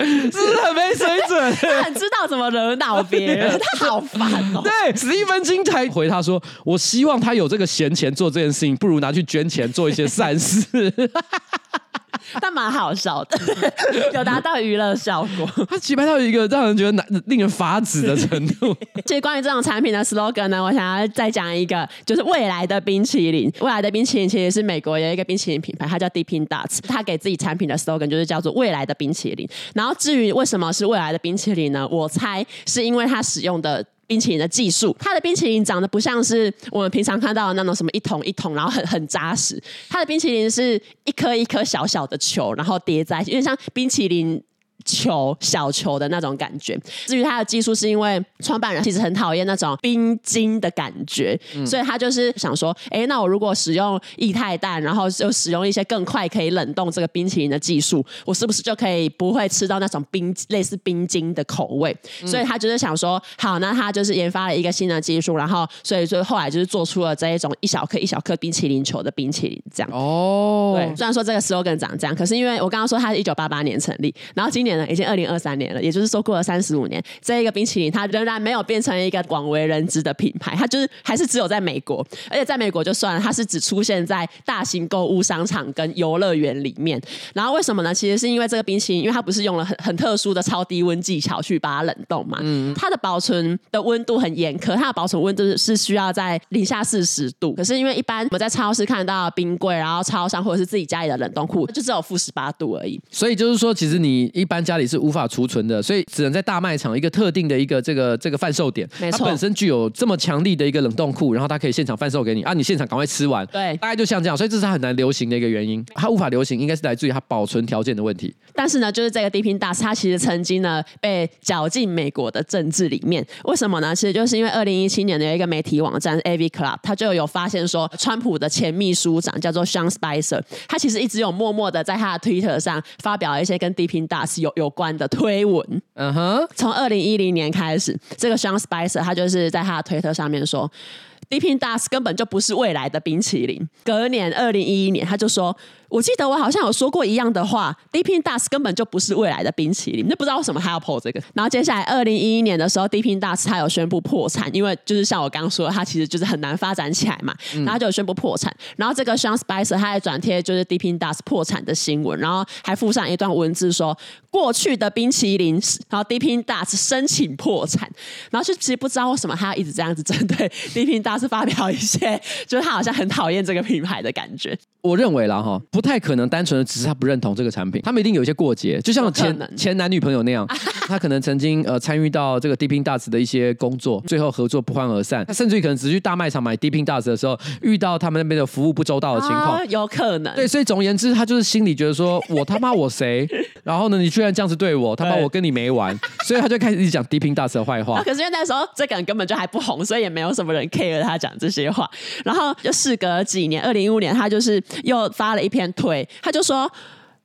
是不是很没水准？[laughs] 他很知道怎么惹恼别人，[laughs] 他好烦哦。对，史蒂芬金才回他说：“我希望他有这个闲钱做这件事情，不如拿去捐钱做一些善事。” [laughs] [laughs] 但蛮好笑的，[laughs] 有达到娱乐效果。它奇葩到一个让人觉得难、令人发指的程度。[laughs] 其实关于这种产品的 slogan 呢，我想要再讲一个，就是未来的冰淇淋。未来的冰淇淋其实是美国有一个冰淇淋品牌，它叫 Dippin' Dots。它给自己产品的 slogan 就是叫做“未来的冰淇淋”。然后至于为什么是未来的冰淇淋呢？我猜是因为它使用的。冰淇淋的技术，它的冰淇淋长得不像是我们平常看到的那种什么一桶一桶，然后很很扎实。它的冰淇淋是一颗一颗小小的球，然后叠在一起，因为像冰淇淋。球小球的那种感觉。至于它的技术，是因为创办人其实很讨厌那种冰晶的感觉，嗯、所以他就是想说，哎、欸，那我如果使用液态氮，然后就使用一些更快可以冷冻这个冰淇淋的技术，我是不是就可以不会吃到那种冰类似冰晶的口味？嗯、所以他就是想说，好，那他就是研发了一个新的技术，然后所以就后来就是做出了这一种一小颗一小颗冰淇淋球的冰淇淋，这样。哦，对。虽然说这个 slogan 长这样，可是因为我刚刚说它是一九八八年成立，然后今年。已经二零二三年了，也就是说过了三十五年，这一个冰淇淋它仍然没有变成一个广为人知的品牌，它就是还是只有在美国，而且在美国就算了，它是只出现在大型购物商场跟游乐园里面。然后为什么呢？其实是因为这个冰淇淋，因为它不是用了很很特殊的超低温技巧去把它冷冻嘛，嗯，它的保存的温度很严苛，它的保存温度是需要在零下四十度。可是因为一般我们在超市看到冰柜，然后超商或者是自己家里的冷冻库，就只有负十八度而已。所以就是说，其实你一般。家里是无法储存的，所以只能在大卖场一个特定的一个这个这个贩售点，没错，它本身具有这么强力的一个冷冻库，然后它可以现场贩售给你。啊，你现场赶快吃完，对，大概就像这样，所以这是它很难流行的一个原因，它无法流行应该是来自于它保存条件的问题。但是呢，就是这个 Dippin' Dots，它其实曾经呢被搅进美国的政治里面，为什么呢？其实就是因为二零一七年的有一个媒体网站 AV Club，它就有发现说，川普的前秘书长叫做 Sean Spicer，他其实一直有默默的在他的 Twitter 上发表一些跟 Dippin' Dots 有有关的推。文，嗯哼，从二零一零年开始，这个 Sean Spicer 他就是在他的推特上面说 Deepin Dust 根本就不是未来的冰淇淋。隔年二零一一年，他就说。我记得我好像有说过一样的话，Deepin Dots 根本就不是未来的冰淇淋，那不知道为什么还要 po 这个。然后接下来二零一一年的时候，Deepin Dots 它有宣布破产，因为就是像我刚刚说的，它其实就是很难发展起来嘛，然后就有宣布破产。然后这个 Sean Spicer 他还转贴就是 Deepin Dots 破产的新闻，然后还附上一段文字说过去的冰淇淋，然后 Deepin Dots 申请破产，然后就其实不知道为什么他要一直这样子针对 Deepin Dust 发表一些，就是他好像很讨厌这个品牌的感觉。我认为啦哈，不太可能单纯的只是他不认同这个产品，他们一定有一些过节，就像前前男女朋友那样，[laughs] 他可能曾经呃参与到这个 Dipping Dots 的一些工作，最后合作不欢而散。他甚至于可能只去大卖场买 Dipping Dots 的时候，遇到他们那边的服务不周到的情况，啊，有可能。对，所以总而言之，他就是心里觉得说，我他妈我谁？[laughs] 然后呢，你居然这样子对我，他妈我跟你没完，所以他就开始一直讲 Dipping Dots 的坏话。可是因为那时候这个人根本就还不红，所以也没有什么人 care 他讲这些话。然后就事隔几年，二零一五年，他就是又发了一。他就说：“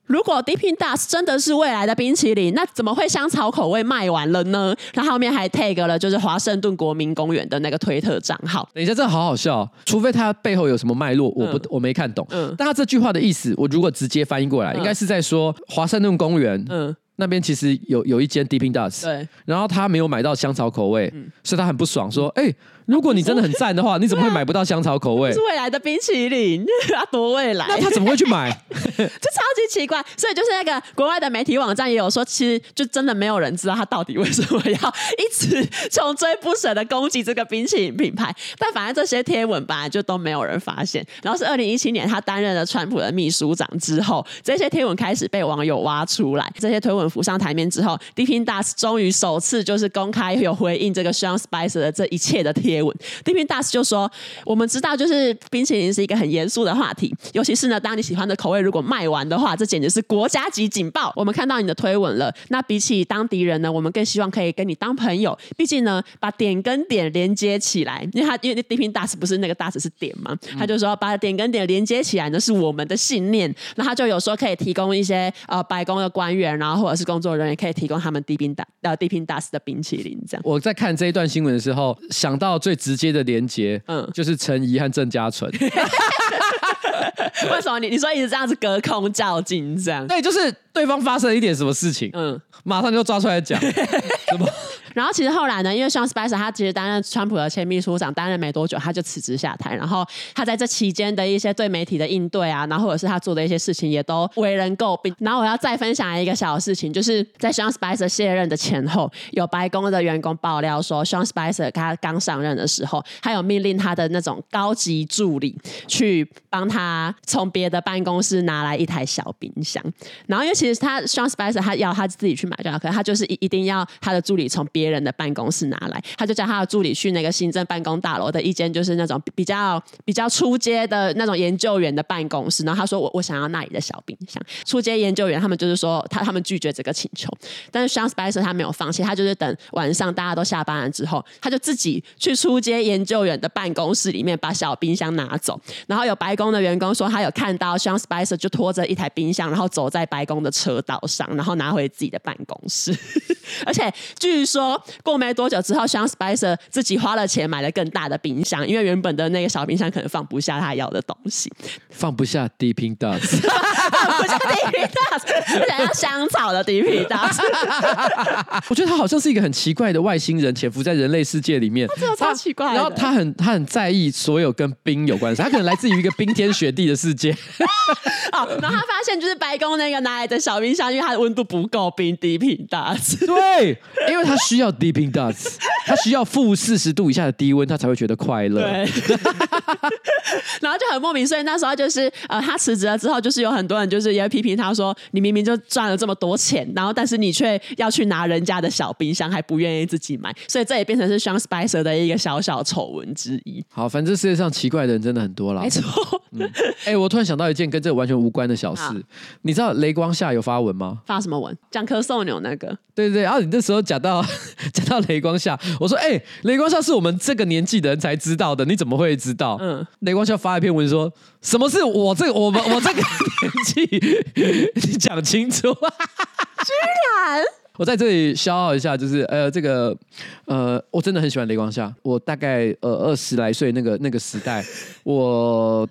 如果 Dipping Dots 真的是未来的冰淇淋，那怎么会香草口味卖完了呢？”然后面还 tag 了，就是华盛顿国民公园的那个推特账号。等一下，这好好笑，除非他背后有什么脉络，我不、嗯、我没看懂。嗯，但他这句话的意思，我如果直接翻译过来，嗯、应该是在说华盛顿公园，嗯，那边其实有有一间 Dipping Dots，对，然后他没有买到香草口味，嗯、所以他很不爽，说：“哎、欸。”如果你真的很赞的话，[laughs] 你怎么会买不到香草口味？是未来的冰淇淋，[laughs] 啊，多未来！那他怎么会去买？[laughs] 这超级奇怪。所以就是那个国外的媒体网站也有说，其实就真的没有人知道他到底为什么要一直穷追不舍的攻击这个冰淇淋品牌。但反正这些贴文本来就都没有人发现。然后是二零一七年他担任了川普的秘书长之后，这些贴文开始被网友挖出来。这些推文浮上台面之后，Dipping Dots 终于首次就是公开有回应这个 Sean Spicer 的这一切的贴。Dipping Dots 就说：“我们知道，就是冰淇淋是一个很严肃的话题，尤其是呢，当你喜欢的口味如果卖完的话，这简直是国家级警报。我们看到你的推文了，那比起当敌人呢，我们更希望可以跟你当朋友。毕竟呢，把点跟点连接起来，因为他因为 Dipping Dots 不是那个 Dots 是点嘛，他就说把点跟点连接起来呢是我们的信念。那他就有说可以提供一些呃白宫的官员，然后或者是工作人员可以提供他们 Dipping Dots 呃 Dipping Dots 的冰淇淋这样。我在看这一段新闻的时候，想到最直接的连接，嗯，就是陈怡和郑家纯。[laughs] 为什么你你说一直这样子隔空较劲这样？对，就是对方发生了一点什么事情，嗯，马上就抓出来讲，[laughs] 什么？然后其实后来呢，因为 Sean Spicer 他其实担任川普的前秘书长，担任没多久他就辞职下台。然后他在这期间的一些对媒体的应对啊，然后或者是他做的一些事情，也都为人诟病。然后我要再分享一个小事情，就是在 Sean Spicer 卸任的前后，有白宫的员工爆料说，Sean Spicer 他刚上任的时候，他有命令他的那种高级助理去帮他从别的办公室拿来一台小冰箱。然后因为其实他 Sean Spicer 他要他自己去买就好，可是他就是一一定要他的助理从别人的办公室拿来，他就叫他的助理去那个行政办公大楼的一间，就是那种比较比较出街的那种研究员的办公室。然后他说：“我我想要那里的小冰箱。”出街研究员他们就是说他他们拒绝这个请求，但是 Sean Spicer 他没有放弃，他就是等晚上大家都下班了之后，他就自己去出街研究员的办公室里面把小冰箱拿走。然后有白宫的员工说，他有看到 Sean Spicer 就拖着一台冰箱，然后走在白宫的车道上，然后拿回自己的办公室。而且据说。过没多久之后，Sean Spicer 自己花了钱买了更大的冰箱，因为原本的那个小冰箱可能放不下他要的东西，放不下 Deeping Dots，[laughs] 放不下 Deeping Dots，想要香草的 Deeping Dots。[laughs] 我觉得他好像是一个很奇怪的外星人，潜伏在人类世界里面，他真的超奇怪。然后他很他很在意所有跟冰有关系，他可能来自于一个冰天雪地的世界。[laughs] 好，然后他发现就是白宫那个拿来的小冰箱，因为它的温度不够冰 Deeping Dots。对，因为他需要 Dipping。Dots，[laughs] 他需要负四十度以下的低温，他才会觉得快乐。对，[laughs] 然后就很莫名，所以那时候就是呃，他辞职了之后，就是有很多人就是也会批评他说：“你明明就赚了这么多钱，然后但是你却要去拿人家的小冰箱，还不愿意自己买。”所以这也变成是 Sean Spicer 的一个小小丑闻之一。好，反正世界上奇怪的人真的很多啦。没错。哎、嗯欸，我突然想到一件跟这个完全无关的小事，[laughs] 你知道雷光下有发文吗？发什么文？讲咳嗽牛那个？对对对。然后你那时候讲到 [laughs] 讲到雷光夏，我说：“哎、欸，雷光夏是我们这个年纪的人才知道的，你怎么会知道？”嗯，雷光夏发一篇文说：“什么是我这我们我这个年纪？[laughs] 你讲清楚。[laughs] ”居然，我在这里消耗一下，就是呃，这个呃，我真的很喜欢雷光夏。我大概呃二十来岁那个那个时代，我。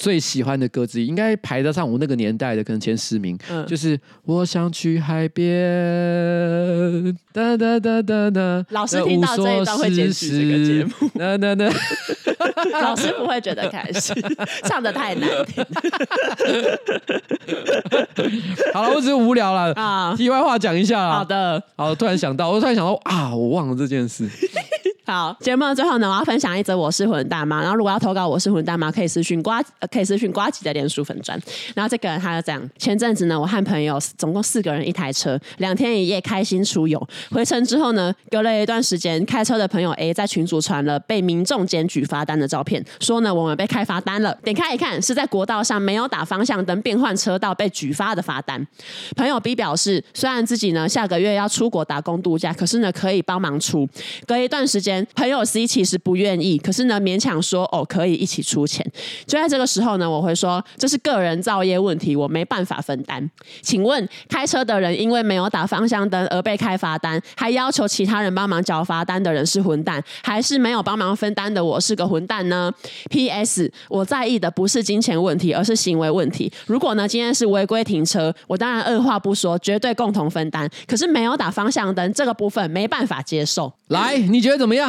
最喜欢的歌之一，应该排得上我那个年代的可能前十名，嗯、就是我想去海边。哒哒哒哒哒。老师听到这一段会剪辑这个节目。哒哒哒。[laughs] 老师不会觉得开心，唱的太难听。[laughs] 好了，我只是无聊了啊。题外话讲一下。好的。好，突然想到，我突然想到啊，我忘了这件事。好，节目的最后呢，我要分享一则我是混大妈。然后如果要投稿我是混大妈，可以私讯呱，可以私讯瓜吉的脸书粉专。然后这个人他就这样，前阵子呢，我和朋友总共四个人一台车，两天一夜开心出游。回程之后呢，隔了一段时间，开车的朋友 A 在群组传了被民众检举罚单的照片，说呢我们被开罚单了。点开一看，是在国道上没有打方向灯变换车道被举发的罚单。朋友 B 表示，虽然自己呢下个月要出国打工度假，可是呢可以帮忙出。隔一段时间，朋友 C 其实不愿意，可是呢勉强说哦可以一起出钱。就在这个时候呢，我会说这是个人造业问题，我没办法分担。请问开车的人因为没有打方向灯而被开罚单，还要求其他人帮忙缴罚单的人是混蛋，还是没有帮忙分担的我是个混蛋呢？P.S. 我在意的不是金钱问题，而是行为问题。如果呢今天是违规停车，我当然二话不说，绝对共同分担。可是没有打方向灯这个部分没办法接受。来，你觉得怎么样？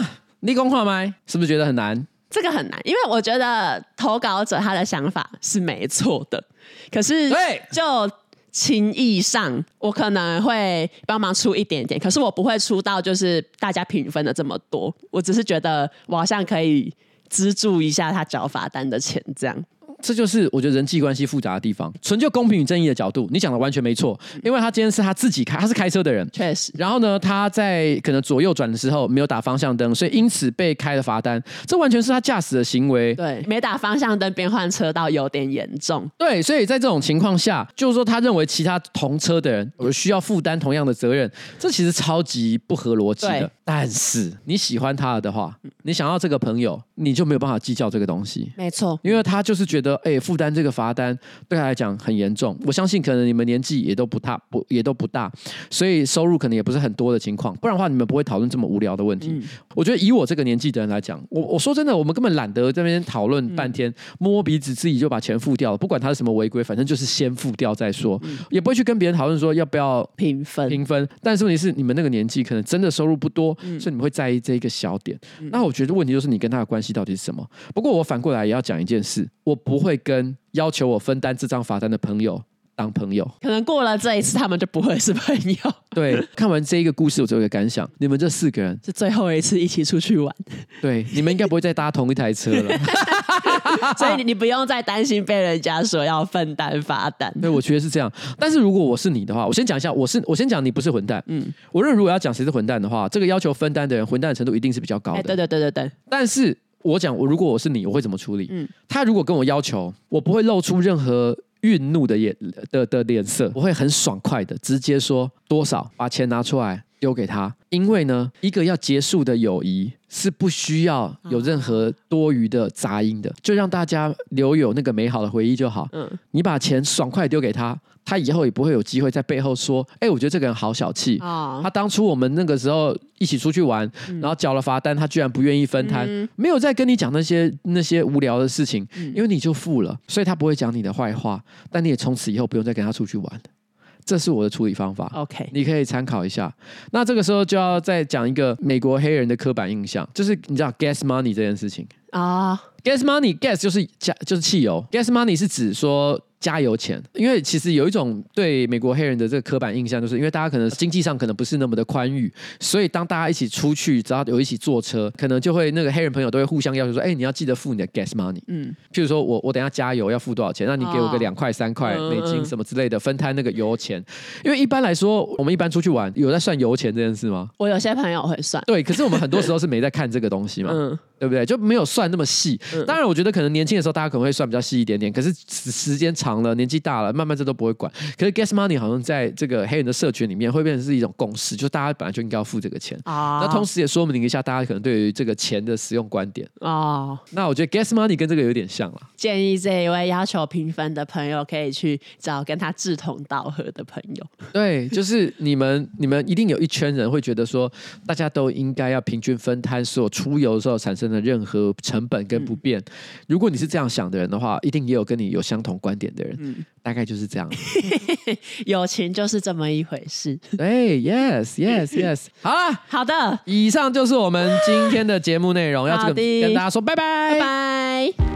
立功话麦是不是觉得很难？这个很难，因为我觉得投稿者他的想法是没错的。可是对，就情义上，我可能会帮忙出一点点，可是我不会出到就是大家平分的这么多。我只是觉得我好像可以资助一下他缴罚单的钱，这样。这就是我觉得人际关系复杂的地方。纯就公平与正义的角度，你讲的完全没错。因为他今天是他自己开，他是开车的人，确实。然后呢，他在可能左右转的时候没有打方向灯，所以因此被开了罚单。这完全是他驾驶的行为。对，没打方向灯变换车道有点严重。对，所以在这种情况下，就是说他认为其他同车的人我需要负担同样的责任，这其实超级不合逻辑的。但是你喜欢他的话，你想要这个朋友，你就没有办法计较这个东西。没错，因为他就是觉得。哎，负担这个罚单对他来讲很严重。我相信可能你们年纪也都不大，不也都不大，所以收入可能也不是很多的情况。不然的话，你们不会讨论这么无聊的问题。嗯、我觉得以我这个年纪的人来讲，我我说真的，我们根本懒得这边讨论半天，摸摸鼻子自己就把钱付掉了。不管他是什么违规，反正就是先付掉再说，嗯、也不会去跟别人讨论说要不要平分平分。但是问题是，你们那个年纪可能真的收入不多，嗯、所以你们会在意这一个小点。嗯、那我觉得问题就是你跟他的关系到底是什么？不过我反过来也要讲一件事，我不会跟。要求我分担这张罚单的朋友当朋友，可能过了这一次，他们就不会是朋友。[laughs] 对，看完这一个故事，我就有一个感想：你们这四个人是最后一次一起出去玩。对，你们应该不会再搭同一台车了，[laughs] 所以你不用再担心被人家说要分担罚单。对，我觉得是这样。但是如果我是你的话，我先讲一下，我是我先讲你不是混蛋。嗯，我认为如果要讲谁是混蛋的话，这个要求分担的人，混蛋的程度一定是比较高的。对对对对对。但是。我讲，我如果我是你，我会怎么处理？嗯，他如果跟我要求，我不会露出任何愠怒的眼的的脸色，我会很爽快的直接说多少，把钱拿出来丢给他。因为呢，一个要结束的友谊是不需要有任何多余的杂音的，就让大家留有那个美好的回忆就好。嗯，你把钱爽快丢给他。他以后也不会有机会在背后说：“哎，我觉得这个人好小气。他当初我们那个时候一起出去玩，然后缴了罚单，他居然不愿意分摊，没有再跟你讲那些那些无聊的事情，因为你就付了，所以他不会讲你的坏话。但你也从此以后不用再跟他出去玩。这是我的处理方法。OK，你可以参考一下。那这个时候就要再讲一个美国黑人的刻板印象，就是你知道 gas money 这件事情啊。Gas money，gas 就是加就是汽油，gas money 是指说。加油钱，因为其实有一种对美国黑人的这个刻板印象，就是因为大家可能经济上可能不是那么的宽裕，所以当大家一起出去，只要有一起坐车，可能就会那个黑人朋友都会互相要求说：“哎，你要记得付你的 gas money。”嗯，譬如说我我等下加油要付多少钱，那你给我个两块三块美金什么之类的，分摊那个油钱。因为一般来说，我们一般出去玩有在算油钱这件事吗？我有些朋友会算，对，可是我们很多时候是没在看这个东西嘛。嗯。对不对？就没有算那么细。当然，我觉得可能年轻的时候大家可能会算比较细一点点。可是时间长了，年纪大了，慢慢这都不会管。可是 gas money 好像在这个黑人的社群里面会变成是一种共识，就大家本来就应该要付这个钱。啊。那同时也说明一下大家可能对于这个钱的使用观点。哦。那我觉得 gas money 跟这个有点像了。建议这一位要求平分的朋友可以去找跟他志同道合的朋友。对，就是你们，[laughs] 你们一定有一圈人会觉得说，大家都应该要平均分摊所有出游的时候产生的任何成本跟不便，如果你是这样想的人的话，一定也有跟你有相同观点的人，嗯、大概就是这样。[laughs] 友情就是这么一回事。对，Yes，Yes，Yes。[laughs] 好了，好的，以上就是我们今天的节目内容，[laughs] 要这个跟大家说拜拜，拜拜。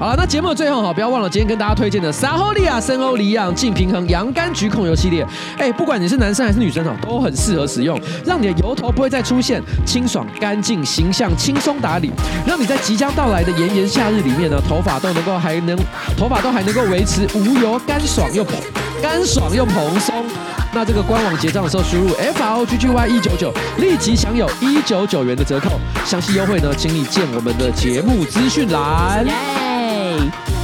好了，那节目的最后哈，不要忘了今天跟大家推荐的撒欧利亚森欧里昂净平衡洋甘菊控油系列。哎，不管你是男生还是女生哦，都很适合使用，让你的油头不会再出现，清爽干净，形象轻松打理，让你在即将到来的炎炎夏日里面呢，头发都能够还能头发都还能够维持无油、干爽又蓬干爽又蓬松。那这个官网结账的时候输入 F R O G G Y 一九九，立即享有一九九元的折扣。详细优惠呢，请你见我们的节目资讯栏。啊，